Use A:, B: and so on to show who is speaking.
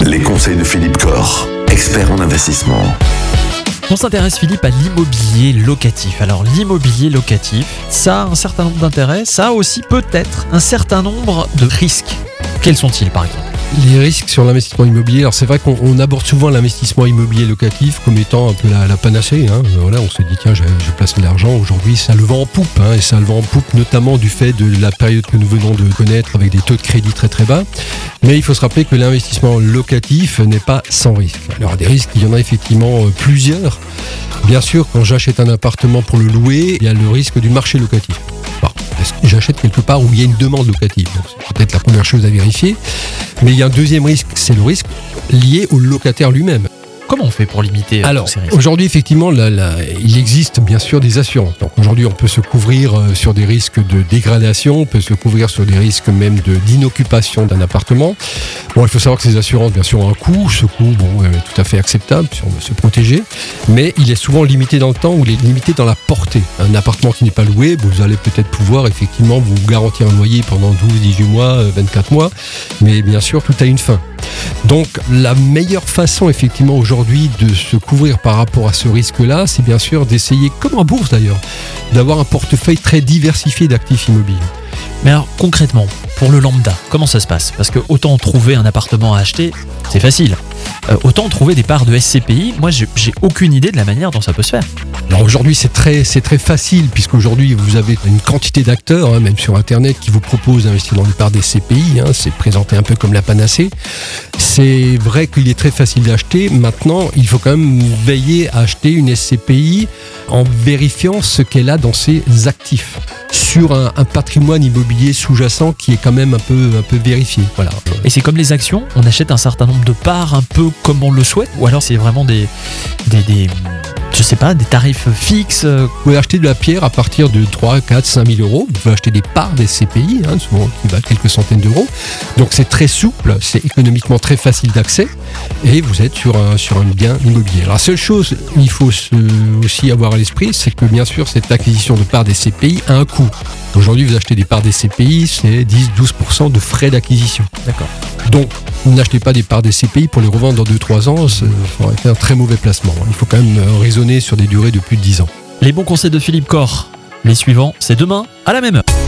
A: Les conseils de Philippe Corr, expert en investissement.
B: On s'intéresse Philippe à l'immobilier locatif. Alors l'immobilier locatif, ça a un certain nombre d'intérêts, ça a aussi peut-être un certain nombre de risques. Quels sont-ils par exemple?
C: Les risques sur l'investissement immobilier. Alors c'est vrai qu'on aborde souvent l'investissement immobilier locatif comme étant un peu la, panacée. Hein. Voilà, on se dit tiens, je, place de l'argent. Aujourd'hui, ça le vend en poupe, hein, et ça le vend en poupe notamment du fait de la période que nous venons de connaître avec des taux de crédit très très bas. Mais il faut se rappeler que l'investissement locatif n'est pas sans risque. Alors des risques, il y en a effectivement euh, plusieurs. Bien sûr, quand j'achète un appartement pour le louer, il y a le risque du marché locatif. J'achète quelque part où il y a une demande locative? C'est peut-être la première chose à vérifier. Mais il y a un deuxième risque, c'est le risque lié au locataire lui-même.
B: Comment on fait pour limiter
C: euh, Alors, aujourd'hui, effectivement, il existe bien sûr des assurances. Donc aujourd'hui, on peut se couvrir euh, sur des risques de dégradation, on peut se couvrir sur des risques même d'inoccupation d'un appartement. Bon, il faut savoir que ces assurances, bien sûr, ont un coût. Ce coût, bon, est tout à fait acceptable si on veut se protéger, mais il est souvent limité dans le temps ou il est limité dans la portée. Un appartement qui n'est pas loué, vous allez peut-être pouvoir effectivement vous garantir un loyer pendant 12, 18 mois, 24 euh, mois, mais bien sûr, tout a une fin. Donc la meilleure façon effectivement aujourd'hui de se couvrir par rapport à ce risque-là, c'est bien sûr d'essayer, comme en bourse d'ailleurs, d'avoir un portefeuille très diversifié d'actifs immobiliers.
B: Mais alors concrètement, pour le lambda, comment ça se passe? Parce que autant trouver un appartement à acheter, c'est facile. Euh, autant trouver des parts de SCPI, moi j'ai aucune idée de la manière dont ça peut se faire.
C: Alors aujourd'hui c'est très, c'est très facile puisqu'aujourd'hui vous avez une quantité d'acteurs, hein, même sur Internet, qui vous proposent d'investir dans des parts des SCPI. Hein, c'est présenté un peu comme la panacée. C'est vrai qu'il est très facile d'acheter. Maintenant, il faut quand même veiller à acheter une SCPI en vérifiant ce qu'elle a dans ses actifs sur un, patrimoine immobilier sous-jacent qui est quand même un peu, un peu vérifié. Voilà.
B: Et c'est comme les actions, on achète un certain nombre de parts un peu comme on le souhaite, ou alors c'est vraiment des, des je sais pas, des tarifs fixes. Vous
C: pouvez acheter de la pierre à partir de 3, 4, 5 000 euros. Vous pouvez acheter des parts des CPI, hein, souvent qui valent quelques centaines d'euros. Donc c'est très souple, c'est économiquement très facile d'accès et vous êtes sur un, sur un bien immobilier. la seule chose qu'il faut aussi avoir à l'esprit, c'est que bien sûr cette acquisition de parts des CPI a un coût. Aujourd'hui, vous achetez des parts des CPI, c'est 10-12% de frais d'acquisition.
B: D'accord.
C: Donc, n'achetez pas des parts des CPI pour les revendre dans 2-3 ans, ça aurait été un très mauvais placement. Il faut quand même euh, raisonner sur des durées de plus de 10 ans.
B: Les bons conseils de Philippe Corr. Les suivants, c'est demain à la même heure.